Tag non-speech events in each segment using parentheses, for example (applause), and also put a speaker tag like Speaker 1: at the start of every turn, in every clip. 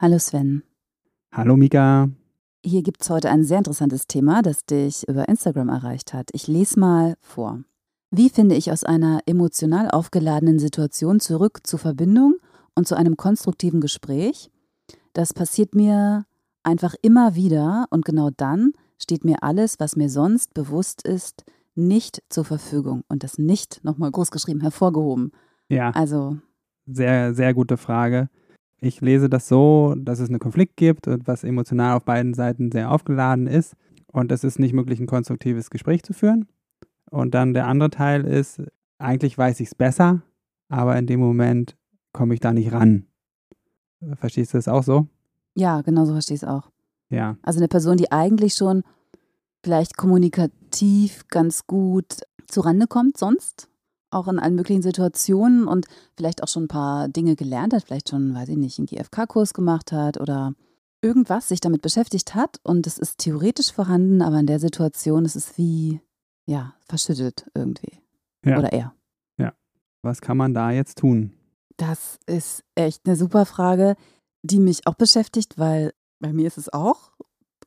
Speaker 1: Hallo Sven.
Speaker 2: Hallo Mika.
Speaker 1: Hier gibt es heute ein sehr interessantes Thema, das dich über Instagram erreicht hat. Ich lese mal vor. Wie finde ich aus einer emotional aufgeladenen Situation zurück zur Verbindung und zu einem konstruktiven Gespräch? Das passiert mir einfach immer wieder und genau dann steht mir alles, was mir sonst bewusst ist, nicht zur Verfügung und das nicht nochmal groß geschrieben hervorgehoben.
Speaker 2: Ja.
Speaker 1: Also.
Speaker 2: Sehr, sehr gute Frage. Ich lese das so, dass es einen Konflikt gibt und was emotional auf beiden Seiten sehr aufgeladen ist und es ist nicht möglich, ein konstruktives Gespräch zu führen. Und dann der andere Teil ist, eigentlich weiß ich es besser, aber in dem Moment komme ich da nicht ran. Verstehst du das auch so?
Speaker 1: Ja, genau so verstehe ich es auch.
Speaker 2: Ja.
Speaker 1: Also eine Person, die eigentlich schon vielleicht kommunikativ ganz gut zurande kommt sonst, auch in allen möglichen Situationen und vielleicht auch schon ein paar Dinge gelernt hat, vielleicht schon, weiß ich nicht, einen GFK-Kurs gemacht hat oder irgendwas sich damit beschäftigt hat und es ist theoretisch vorhanden, aber in der Situation ist es wie, ja, verschüttet irgendwie.
Speaker 2: Ja.
Speaker 1: Oder er.
Speaker 2: Ja. Was kann man da jetzt tun?
Speaker 1: Das ist echt eine super Frage, die mich auch beschäftigt, weil bei mir ist es auch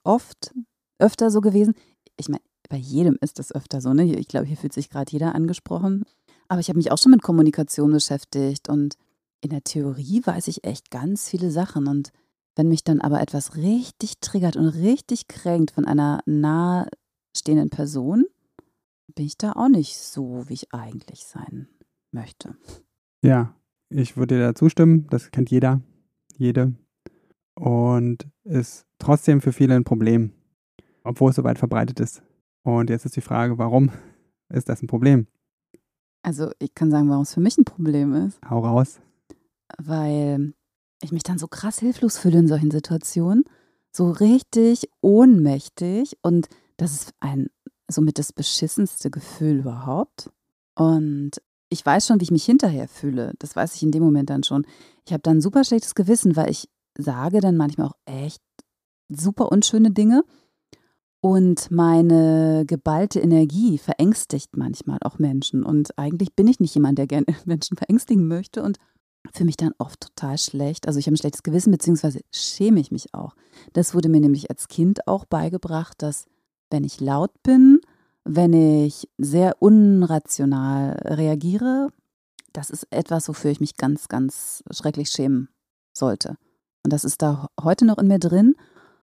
Speaker 1: oft öfter so gewesen. Ich meine, bei jedem ist es öfter so, ne? Ich glaube, hier fühlt sich gerade jeder angesprochen. Aber ich habe mich auch schon mit Kommunikation beschäftigt und in der Theorie weiß ich echt ganz viele Sachen. Und wenn mich dann aber etwas richtig triggert und richtig kränkt von einer nahestehenden Person, bin ich da auch nicht so, wie ich eigentlich sein möchte.
Speaker 2: Ja, ich würde dir da zustimmen. Das kennt jeder, jede. Und ist trotzdem für viele ein Problem, obwohl es so weit verbreitet ist. Und jetzt ist die Frage, warum ist das ein Problem?
Speaker 1: Also ich kann sagen, warum es für mich ein Problem ist.
Speaker 2: Hau raus.
Speaker 1: Weil ich mich dann so krass hilflos fühle in solchen Situationen. So richtig ohnmächtig. Und das ist ein somit das beschissenste Gefühl überhaupt. Und ich weiß schon, wie ich mich hinterher fühle. Das weiß ich in dem Moment dann schon. Ich habe dann ein super schlechtes Gewissen, weil ich sage dann manchmal auch echt super unschöne Dinge. Und meine geballte Energie verängstigt manchmal auch Menschen. Und eigentlich bin ich nicht jemand, der gerne (laughs) Menschen verängstigen möchte und für mich dann oft total schlecht. Also ich habe ein schlechtes Gewissen, beziehungsweise schäme ich mich auch. Das wurde mir nämlich als Kind auch beigebracht, dass wenn ich laut bin, wenn ich sehr unrational reagiere, das ist etwas, wofür ich mich ganz, ganz schrecklich schämen sollte. Und das ist da heute noch in mir drin.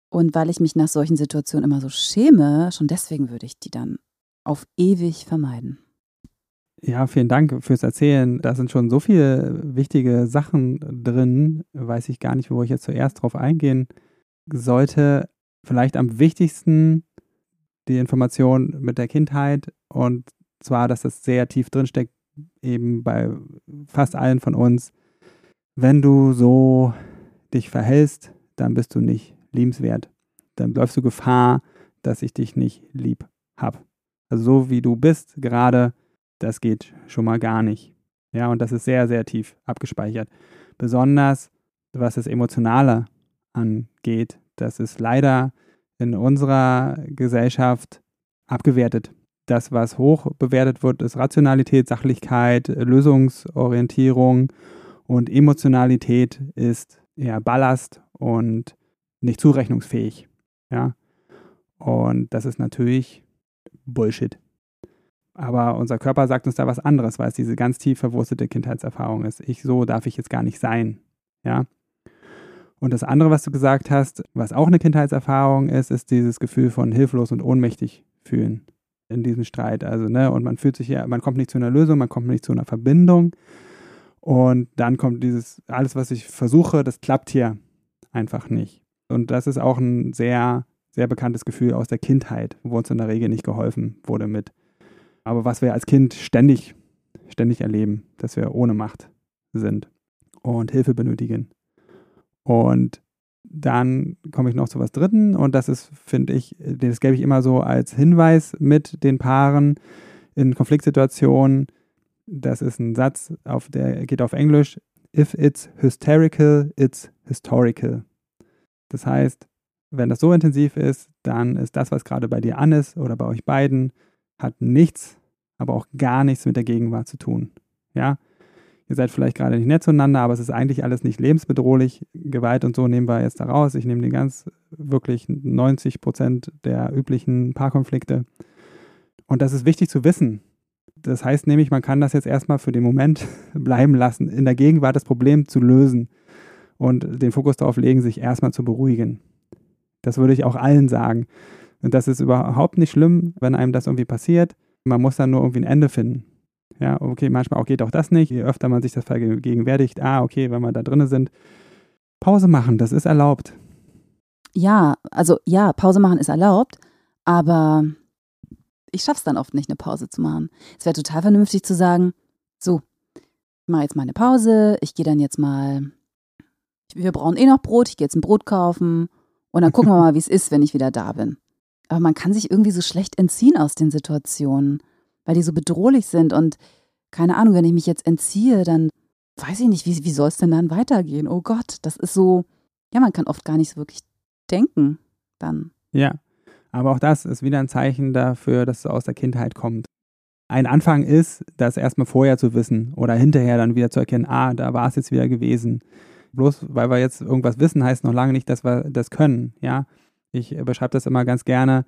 Speaker 1: Und weil ich mich nach solchen Situationen immer so schäme, schon deswegen würde ich die dann auf ewig vermeiden.
Speaker 2: Ja, vielen Dank fürs Erzählen. Da sind schon so viele wichtige Sachen drin, weiß ich gar nicht, wo ich jetzt zuerst drauf eingehen sollte. Vielleicht am wichtigsten die Information mit der Kindheit und zwar, dass das sehr tief drinsteckt, eben bei fast allen von uns. Wenn du so dich verhältst, dann bist du nicht liebenswert. Dann läufst du Gefahr, dass ich dich nicht lieb habe. Also so wie du bist gerade, das geht schon mal gar nicht. Ja, und das ist sehr, sehr tief abgespeichert. Besonders was das Emotionale angeht, das ist leider in unserer Gesellschaft abgewertet. Das, was hoch bewertet wird, ist Rationalität, Sachlichkeit, Lösungsorientierung und Emotionalität ist eher Ballast und nicht zurechnungsfähig. Ja. Und das ist natürlich Bullshit. Aber unser Körper sagt uns da was anderes, weil es diese ganz tief verwurzelte Kindheitserfahrung ist. Ich so darf ich jetzt gar nicht sein. Ja. Und das andere, was du gesagt hast, was auch eine Kindheitserfahrung ist, ist dieses Gefühl von hilflos und ohnmächtig fühlen in diesem Streit. Also, ne, und man fühlt sich ja, man kommt nicht zu einer Lösung, man kommt nicht zu einer Verbindung. Und dann kommt dieses, alles, was ich versuche, das klappt hier einfach nicht. Und das ist auch ein sehr, sehr bekanntes Gefühl aus der Kindheit, wo uns in der Regel nicht geholfen wurde mit. Aber was wir als Kind ständig, ständig erleben, dass wir ohne Macht sind und Hilfe benötigen. Und dann komme ich noch zu was Dritten und das ist, finde ich, das gebe ich immer so als Hinweis mit den Paaren in Konfliktsituationen. Das ist ein Satz, auf der geht auf Englisch. If it's hysterical, it's historical. Das heißt, wenn das so intensiv ist, dann ist das, was gerade bei dir an ist oder bei euch beiden, hat nichts, aber auch gar nichts mit der Gegenwart zu tun. Ja, ihr seid vielleicht gerade nicht nett zueinander, aber es ist eigentlich alles nicht lebensbedrohlich. Gewalt und so nehmen wir jetzt da raus. Ich nehme die ganz wirklich 90 Prozent der üblichen Paarkonflikte. Und das ist wichtig zu wissen. Das heißt nämlich, man kann das jetzt erstmal für den Moment (laughs) bleiben lassen, in der Gegenwart das Problem zu lösen und den Fokus darauf legen, sich erstmal zu beruhigen. Das würde ich auch allen sagen. Und das ist überhaupt nicht schlimm, wenn einem das irgendwie passiert. Man muss dann nur irgendwie ein Ende finden. Ja, okay, manchmal auch geht auch das nicht. Je öfter man sich das vergegenwärtigt, ah, okay, wenn wir da drinnen sind, Pause machen, das ist erlaubt.
Speaker 1: Ja, also ja, Pause machen ist erlaubt, aber ich schaffe es dann oft nicht, eine Pause zu machen. Es wäre total vernünftig zu sagen, so, ich mache jetzt mal eine Pause, ich gehe dann jetzt mal, wir brauchen eh noch Brot, ich gehe jetzt ein Brot kaufen und dann gucken wir mal, (laughs) wie es ist, wenn ich wieder da bin. Aber man kann sich irgendwie so schlecht entziehen aus den Situationen weil die so bedrohlich sind. Und keine Ahnung, wenn ich mich jetzt entziehe, dann weiß ich nicht, wie, wie soll es denn dann weitergehen? Oh Gott, das ist so, ja, man kann oft gar nicht so wirklich denken dann.
Speaker 2: Ja, aber auch das ist wieder ein Zeichen dafür, dass es aus der Kindheit kommt. Ein Anfang ist, das erstmal vorher zu wissen oder hinterher dann wieder zu erkennen, ah, da war es jetzt wieder gewesen. Bloß weil wir jetzt irgendwas wissen, heißt noch lange nicht, dass wir das können. Ja, ich beschreibe das immer ganz gerne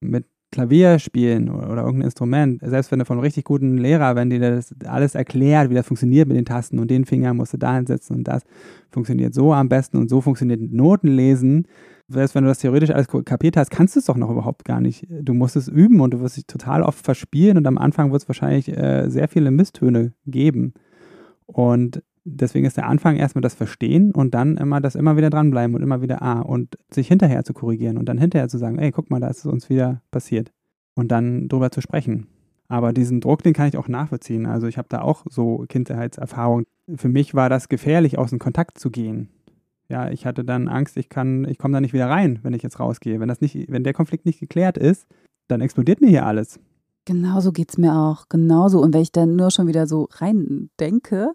Speaker 2: mit Klavier spielen oder, oder, irgendein Instrument, selbst wenn du von einem richtig guten Lehrer, wenn dir das alles erklärt, wie das funktioniert mit den Tasten und den Finger musst du da hinsetzen und das funktioniert so am besten und so funktioniert Noten lesen, selbst wenn du das theoretisch alles kapiert hast, kannst du es doch noch überhaupt gar nicht. Du musst es üben und du wirst dich total oft verspielen und am Anfang wird es wahrscheinlich äh, sehr viele Misstöne geben. Und deswegen ist der Anfang erstmal das Verstehen und dann immer das immer wieder dranbleiben und immer wieder ah und sich hinterher zu korrigieren und dann hinterher zu sagen, ey, guck mal, da ist es uns wieder passiert und dann drüber zu sprechen. Aber diesen Druck, den kann ich auch nachvollziehen. Also ich habe da auch so Kindheitserfahrungen. Für mich war das gefährlich, aus dem Kontakt zu gehen. Ja, ich hatte dann Angst, ich kann, ich komme da nicht wieder rein, wenn ich jetzt rausgehe. Wenn das nicht, wenn der Konflikt nicht geklärt ist, dann explodiert mir hier alles.
Speaker 1: Genauso geht es mir auch. Genauso. Und wenn ich dann nur schon wieder so rein denke,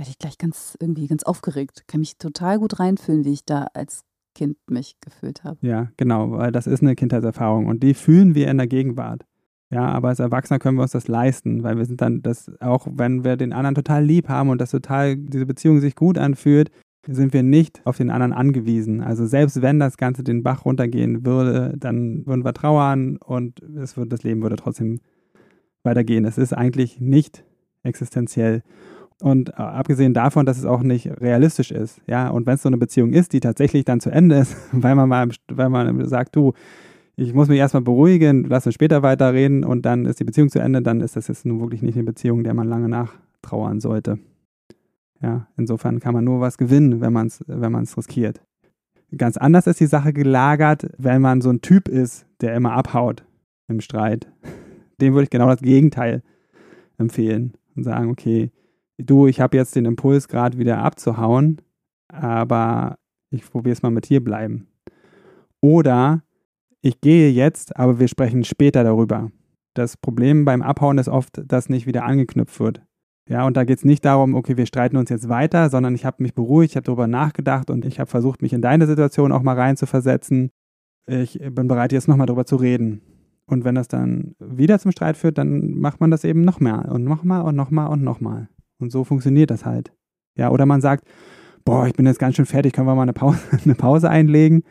Speaker 1: werde ich gleich ganz irgendwie ganz aufgeregt. Kann mich total gut reinfühlen, wie ich da als Kind mich gefühlt habe.
Speaker 2: Ja, genau, weil das ist eine Kindheitserfahrung und die fühlen wir in der Gegenwart. Ja, aber als Erwachsener können wir uns das leisten, weil wir sind dann das, auch wenn wir den anderen total lieb haben und das total, diese Beziehung sich gut anfühlt, sind wir nicht auf den anderen angewiesen. Also selbst wenn das Ganze den Bach runtergehen würde, dann würden wir trauern und es würde, das Leben würde trotzdem weitergehen. Es ist eigentlich nicht existenziell. Und äh, abgesehen davon, dass es auch nicht realistisch ist, ja, und wenn es so eine Beziehung ist, die tatsächlich dann zu Ende ist, (laughs) weil man mal, weil man sagt, du, ich muss mich erstmal beruhigen, lass uns später weiterreden und dann ist die Beziehung zu Ende, dann ist das jetzt nun wirklich nicht eine Beziehung, der man lange nachtrauern sollte. Ja, insofern kann man nur was gewinnen, wenn man es wenn man's riskiert. Ganz anders ist die Sache gelagert, wenn man so ein Typ ist, der immer abhaut im Streit. (laughs) Dem würde ich genau das Gegenteil empfehlen und sagen, okay, du, ich habe jetzt den Impuls gerade wieder abzuhauen, aber ich probiere es mal mit hier bleiben. Oder ich gehe jetzt, aber wir sprechen später darüber. Das Problem beim Abhauen ist oft, dass nicht wieder angeknüpft wird. Ja, und da geht es nicht darum, okay, wir streiten uns jetzt weiter, sondern ich habe mich beruhigt, ich habe darüber nachgedacht und ich habe versucht, mich in deine Situation auch mal reinzuversetzen. Ich bin bereit, jetzt nochmal darüber zu reden. Und wenn das dann wieder zum Streit führt, dann macht man das eben noch mehr und nochmal und nochmal und nochmal. Und so funktioniert das halt. Ja, oder man sagt, boah, ich bin jetzt ganz schön fertig, können wir mal eine Pause, (laughs) eine Pause einlegen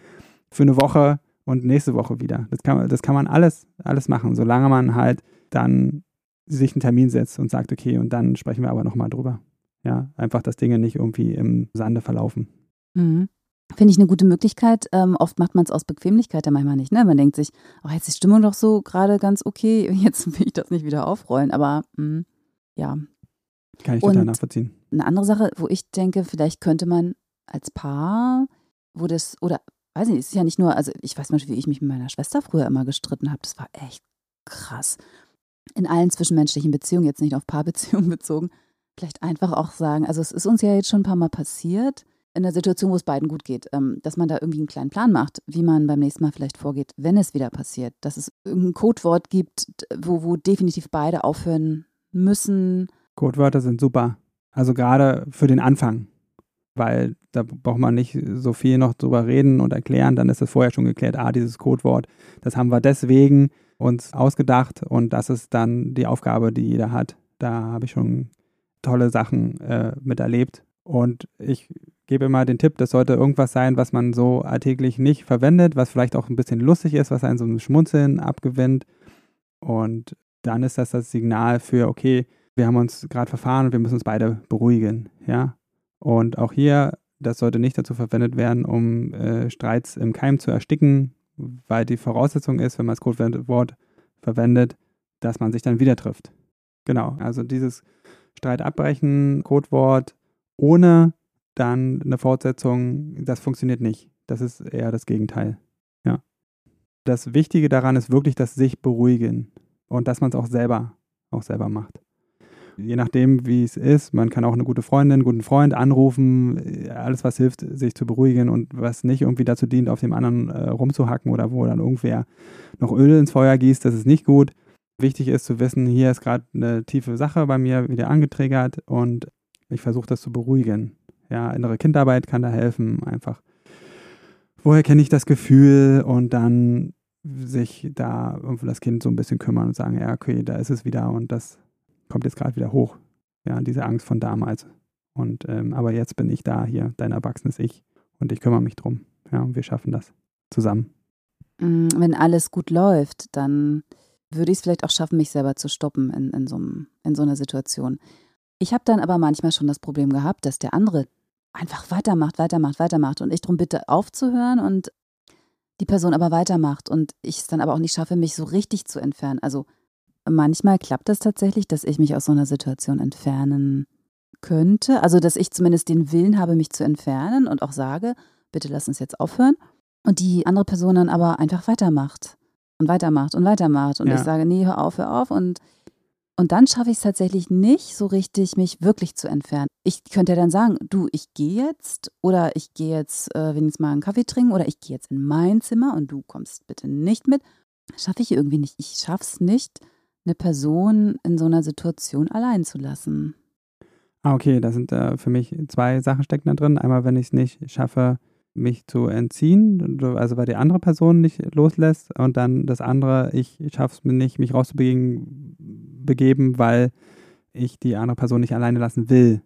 Speaker 2: für eine Woche und nächste Woche wieder. Das kann, das kann man alles, alles machen, solange man halt dann sich einen Termin setzt und sagt, okay, und dann sprechen wir aber nochmal drüber. Ja, einfach, dass Dinge nicht irgendwie im Sande verlaufen.
Speaker 1: Mhm. Finde ich eine gute Möglichkeit. Ähm, oft macht man es aus Bequemlichkeit ja manchmal nicht. Ne? Man denkt sich, oh, jetzt ist die Stimmung doch so gerade ganz okay, (laughs) jetzt will ich das nicht wieder aufrollen. Aber mh, hm, ja,
Speaker 2: kann ich total nachvollziehen.
Speaker 1: Eine andere Sache, wo ich denke, vielleicht könnte man als Paar, wo das, oder weiß nicht, es ist ja nicht nur, also ich weiß mal, wie ich mich mit meiner Schwester früher immer gestritten habe. Das war echt krass. In allen zwischenmenschlichen Beziehungen, jetzt nicht auf Paarbeziehungen (laughs) bezogen, vielleicht einfach auch sagen, also es ist uns ja jetzt schon ein paar Mal passiert, in der Situation, wo es beiden gut geht, ähm, dass man da irgendwie einen kleinen Plan macht, wie man beim nächsten Mal vielleicht vorgeht, wenn es wieder passiert. Dass es irgendein Codewort gibt, wo, wo definitiv beide aufhören müssen.
Speaker 2: Codewörter sind super. Also gerade für den Anfang. Weil da braucht man nicht so viel noch drüber reden und erklären. Dann ist es vorher schon geklärt, ah, dieses Codewort, das haben wir deswegen uns ausgedacht und das ist dann die Aufgabe, die jeder hat. Da habe ich schon tolle Sachen äh, miterlebt. Und ich gebe immer den Tipp, das sollte irgendwas sein, was man so alltäglich nicht verwendet, was vielleicht auch ein bisschen lustig ist, was einen so ein Schmunzeln abgewinnt. Und dann ist das das Signal für, okay, wir haben uns gerade verfahren und wir müssen uns beide beruhigen. Ja. Und auch hier, das sollte nicht dazu verwendet werden, um äh, Streits im Keim zu ersticken, weil die Voraussetzung ist, wenn man das Codewort verwendet, dass man sich dann wieder trifft. Genau, also dieses Streit abbrechen, Codewort ohne dann eine Fortsetzung, das funktioniert nicht. Das ist eher das Gegenteil. Ja. Das Wichtige daran ist wirklich das sich beruhigen und dass man es auch selber, auch selber macht. Je nachdem, wie es ist, man kann auch eine gute Freundin, einen guten Freund anrufen, alles, was hilft, sich zu beruhigen und was nicht irgendwie dazu dient, auf dem anderen äh, rumzuhacken oder wo dann irgendwer noch Öl ins Feuer gießt, das ist nicht gut. Wichtig ist zu wissen, hier ist gerade eine tiefe Sache bei mir wieder angetriggert und ich versuche das zu beruhigen. Ja, innere Kindarbeit kann da helfen, einfach. Woher kenne ich das Gefühl und dann sich da irgendwie das Kind so ein bisschen kümmern und sagen, ja, okay, da ist es wieder und das kommt jetzt gerade wieder hoch. Ja, diese Angst von damals. Und ähm, aber jetzt bin ich da hier, dein erwachsenes Ich und ich kümmere mich drum. Ja, und wir schaffen das zusammen.
Speaker 1: Mm, wenn alles gut läuft, dann würde ich es vielleicht auch schaffen, mich selber zu stoppen in, in, so, in so einer Situation. Ich habe dann aber manchmal schon das Problem gehabt, dass der andere einfach weitermacht, weitermacht, weitermacht und ich darum bitte aufzuhören und die Person aber weitermacht und ich es dann aber auch nicht schaffe, mich so richtig zu entfernen. Also manchmal klappt das tatsächlich, dass ich mich aus so einer Situation entfernen könnte. Also dass ich zumindest den Willen habe, mich zu entfernen und auch sage, bitte lass uns jetzt aufhören. Und die andere Person dann aber einfach weitermacht und weitermacht und weitermacht. Und ja. ich sage, nee, hör auf, hör auf. Und, und dann schaffe ich es tatsächlich nicht so richtig, mich wirklich zu entfernen. Ich könnte ja dann sagen, du, ich gehe jetzt oder ich gehe jetzt äh, wenigstens mal einen Kaffee trinken oder ich gehe jetzt in mein Zimmer und du kommst bitte nicht mit. Schaffe ich irgendwie nicht. Ich schaffe es nicht, eine Person in so einer Situation allein zu lassen.
Speaker 2: Ah, okay, da sind äh, für mich zwei Sachen stecken da drin. Einmal, wenn ich es nicht schaffe, mich zu entziehen, also weil die andere Person nicht loslässt und dann das andere, ich schaffe es mir nicht, mich rauszubegeben, begeben, weil ich die andere Person nicht alleine lassen will.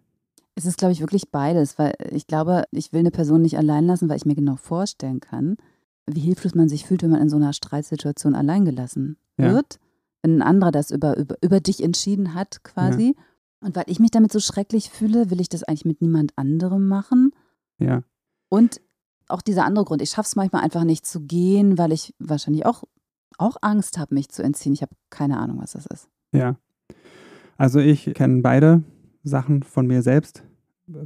Speaker 1: Es ist, glaube ich, wirklich beides, weil ich glaube, ich will eine Person nicht allein lassen, weil ich mir genau vorstellen kann, wie hilflos man sich fühlt, wenn man in so einer Streitsituation allein gelassen wird. Ja. Wenn ein anderer das über, über, über dich entschieden hat, quasi. Ja. Und weil ich mich damit so schrecklich fühle, will ich das eigentlich mit niemand anderem machen.
Speaker 2: Ja.
Speaker 1: Und auch dieser andere Grund. Ich schaffe es manchmal einfach nicht zu gehen, weil ich wahrscheinlich auch, auch Angst habe, mich zu entziehen. Ich habe keine Ahnung, was das ist.
Speaker 2: Ja. Also ich kenne beide Sachen von mir selbst.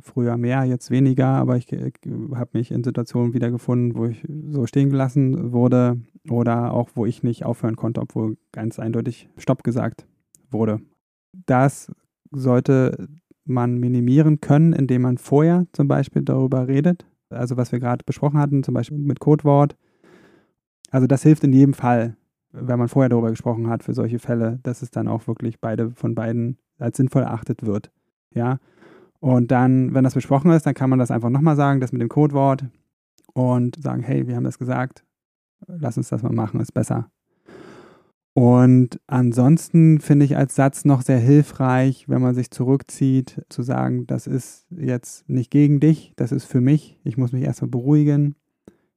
Speaker 2: Früher mehr, jetzt weniger, aber ich habe mich in Situationen wiedergefunden, wo ich so stehen gelassen wurde oder auch wo ich nicht aufhören konnte, obwohl ganz eindeutig Stopp gesagt wurde. Das sollte man minimieren können, indem man vorher zum Beispiel darüber redet, also was wir gerade besprochen hatten, zum Beispiel mit Codewort. Also das hilft in jedem Fall, wenn man vorher darüber gesprochen hat, für solche Fälle, dass es dann auch wirklich beide von beiden als sinnvoll erachtet wird. Ja. Und dann, wenn das besprochen ist, dann kann man das einfach nochmal sagen, das mit dem Codewort und sagen, hey, wir haben das gesagt, lass uns das mal machen, ist besser. Und ansonsten finde ich als Satz noch sehr hilfreich, wenn man sich zurückzieht, zu sagen, das ist jetzt nicht gegen dich, das ist für mich. Ich muss mich erstmal beruhigen.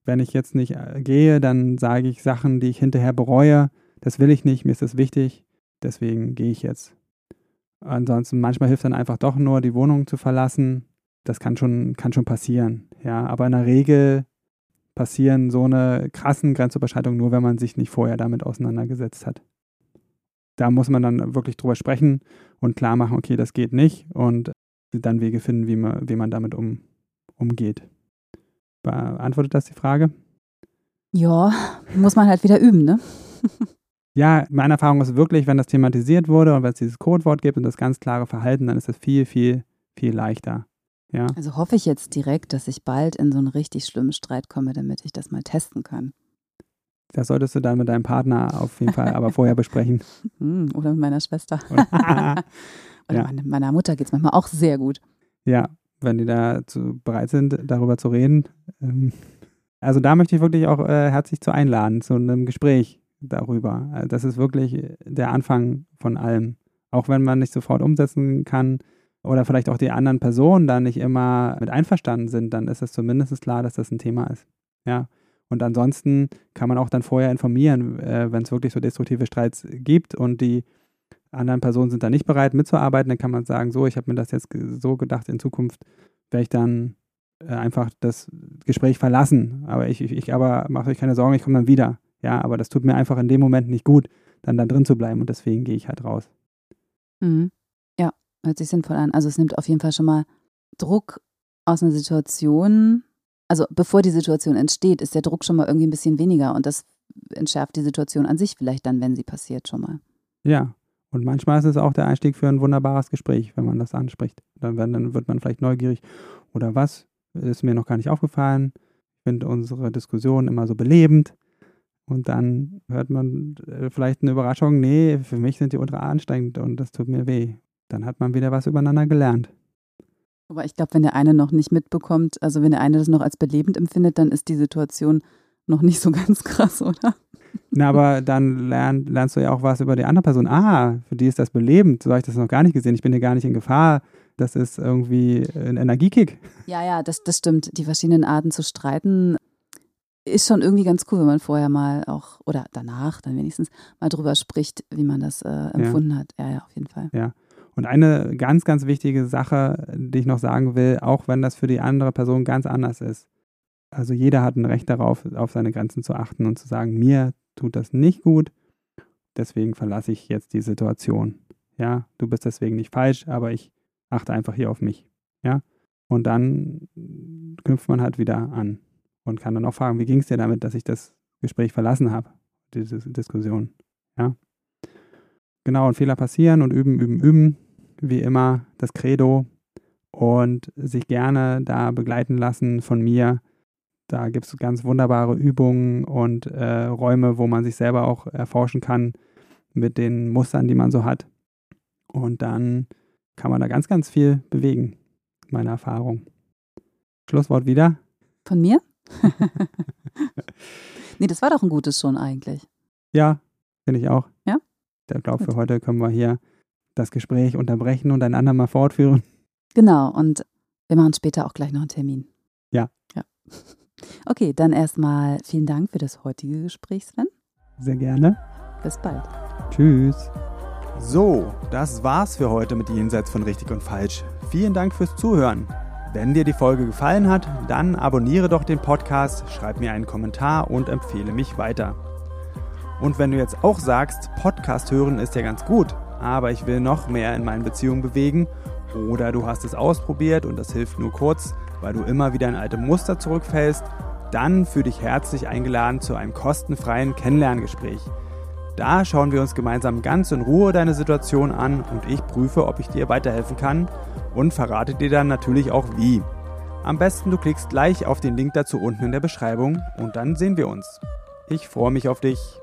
Speaker 2: Wenn ich jetzt nicht äh, gehe, dann sage ich Sachen, die ich hinterher bereue. Das will ich nicht, mir ist das wichtig, deswegen gehe ich jetzt. Ansonsten manchmal hilft dann einfach doch nur, die Wohnung zu verlassen. Das kann schon, kann schon passieren. Ja, aber in der Regel passieren so eine krassen Grenzüberschreitungen nur, wenn man sich nicht vorher damit auseinandergesetzt hat. Da muss man dann wirklich drüber sprechen und klar machen, okay, das geht nicht und dann Wege finden, wie man, wie man damit um, umgeht. Beantwortet das die Frage?
Speaker 1: Ja, muss man halt wieder üben, ne? (laughs)
Speaker 2: ja, meine Erfahrung ist wirklich, wenn das thematisiert wurde und wenn es dieses Codewort gibt und das ganz klare Verhalten, dann ist das viel, viel, viel leichter. Ja.
Speaker 1: Also hoffe ich jetzt direkt, dass ich bald in so einen richtig schlimmen Streit komme, damit ich das mal testen kann.
Speaker 2: Das solltest du dann mit deinem Partner auf jeden Fall aber vorher besprechen. (laughs)
Speaker 1: Hm, Oder mit meiner Schwester. (laughs)
Speaker 2: Oder,
Speaker 1: Oder
Speaker 2: Ja.
Speaker 1: meine, meiner Mutter geht es manchmal auch sehr gut.
Speaker 2: ja, wenn die dazu bereit sind, darüber zu reden. Ähm, also da möchte ich wirklich auch äh, herzlich zu einladen, zu einem Gespräch darüber. Also das ist wirklich der Anfang von allem. Auch wenn man nicht sofort umsetzen kann oder vielleicht auch die anderen Personen da nicht immer mit einverstanden sind, dann ist es zumindest klar, dass das ein Thema ist. Ja. Und ansonsten kann man auch dann vorher informieren, äh, wenn es wirklich so destruktive Streits gibt und die anderen Personen sind da nicht bereit mitzuarbeiten, dann kann man sagen, so, ich habe mir das jetzt so gedacht, in Zukunft werde ich dann äh, einfach das Gespräch verlassen. Aber ich, ich, ich aber mache euch keine Sorgen, ich komme dann wieder. Ja, aber das tut mir einfach in dem Moment nicht gut, dann da drin zu bleiben und deswegen gehe ich halt raus.
Speaker 1: Mhm. Ja, hört sich sinnvoll an. Also es nimmt auf jeden Fall schon mal Druck aus einer Situation. Also bevor die Situation entsteht, ist der Druck schon mal irgendwie ein bisschen weniger und das entschärft die Situation an sich vielleicht dann, wenn sie passiert, schon mal.
Speaker 2: Ja. Und manchmal ist es auch der Einstieg für ein wunderbares Gespräch, wenn man das anspricht. Dann, dann wird man vielleicht neugierig. Oder was? Ist mir noch gar nicht aufgefallen. Ich finde unsere Diskussion immer so belebend. Und dann hört man äh, vielleicht eine Überraschung, nee, für mich sind die ultra anstrengend und das tut mir weh. Dann hat man wieder was übereinander gelernt.
Speaker 1: Aber ich glaube, wenn der eine noch nicht mitbekommt, also wenn der eine das noch als belebend empfindet, dann ist die Situation noch nicht so (laughs) ganz krass, oder?
Speaker 2: Na, aber dann lern, lernst du ja auch was über die andere Person. Ah, für die ist das belebend. So habe ich das noch gar nicht gesehen. Ich bin hier gar nicht in Gefahr. Das ist irgendwie ein Energiekick.
Speaker 1: Ja, ja, das, das stimmt. Die verschiedenen Arten zu streiten ist schon irgendwie ganz cool, wenn man vorher mal auch, oder danach dann wenigstens, mal drüber spricht, wie man das äh, empfunden hat. Ja, ja, auf jeden Fall.
Speaker 2: Und eine ganz, ganz wichtige Sache, die ich noch sagen will, auch wenn das für die andere Person ganz anders ist. Also jeder hat ein Recht darauf, auf seine Grenzen zu achten und zu sagen, mir tut das nicht gut, deswegen verlasse ich jetzt die Situation. Ja, du bist deswegen nicht falsch, aber ich achte einfach hier auf mich. Ja, und dann knüpft man halt wieder an und kann dann auch fragen, wie ging es dir damit, dass ich das Gespräch verlassen habe, diese Diskussion. Ja, genau, und Fehler passieren und üben, üben, üben, wie immer das Credo und sich gerne da begleiten lassen von mir. Da gibt es ganz wunderbare Übungen und äh, Räume, wo man sich selber auch erforschen kann mit den Mustern, die man so hat. Und dann kann man da ganz, ganz viel bewegen, meine Erfahrung. Schlusswort wieder.
Speaker 1: Von mir? (laughs) nee, das war doch ein gutes schon eigentlich.
Speaker 2: Ja, finde ich auch.
Speaker 1: Ja?
Speaker 2: Ich glaube, für heute können wir hier das Gespräch unterbrechen und ein andermal fortführen.
Speaker 1: Genau, und wir machen später auch gleich noch einen Termin.
Speaker 2: Ja.
Speaker 1: Ja. (laughs) Okay, dann erstmal vielen Dank für das heutige Gespräch, Sven.
Speaker 2: Sehr gerne.
Speaker 1: Bis bald.
Speaker 2: Tschüss.
Speaker 3: So, das war's für heute mit Jenseits von Richtig und Falsch. Vielen Dank fürs Zuhören. Wenn dir die Folge gefallen hat, dann abonniere doch den Podcast, schreib mir einen Kommentar und empfehle mich weiter. Und wenn du jetzt auch sagst, Podcast hören ist ja ganz gut, aber ich will noch mehr in meinen Beziehungen bewegen, oder du hast es ausprobiert und das hilft nur kurz, weil du immer wieder in alte Muster zurückfällst, dann fühle dich herzlich eingeladen zu einem kostenfreien Kennenlerngespräch. Da schauen wir uns gemeinsam ganz in Ruhe deine Situation an und ich prüfe, ob ich dir weiterhelfen kann und verrate dir dann natürlich auch wie. Am besten du klickst gleich auf den Link dazu unten in der Beschreibung und dann sehen wir uns. Ich freue mich auf dich.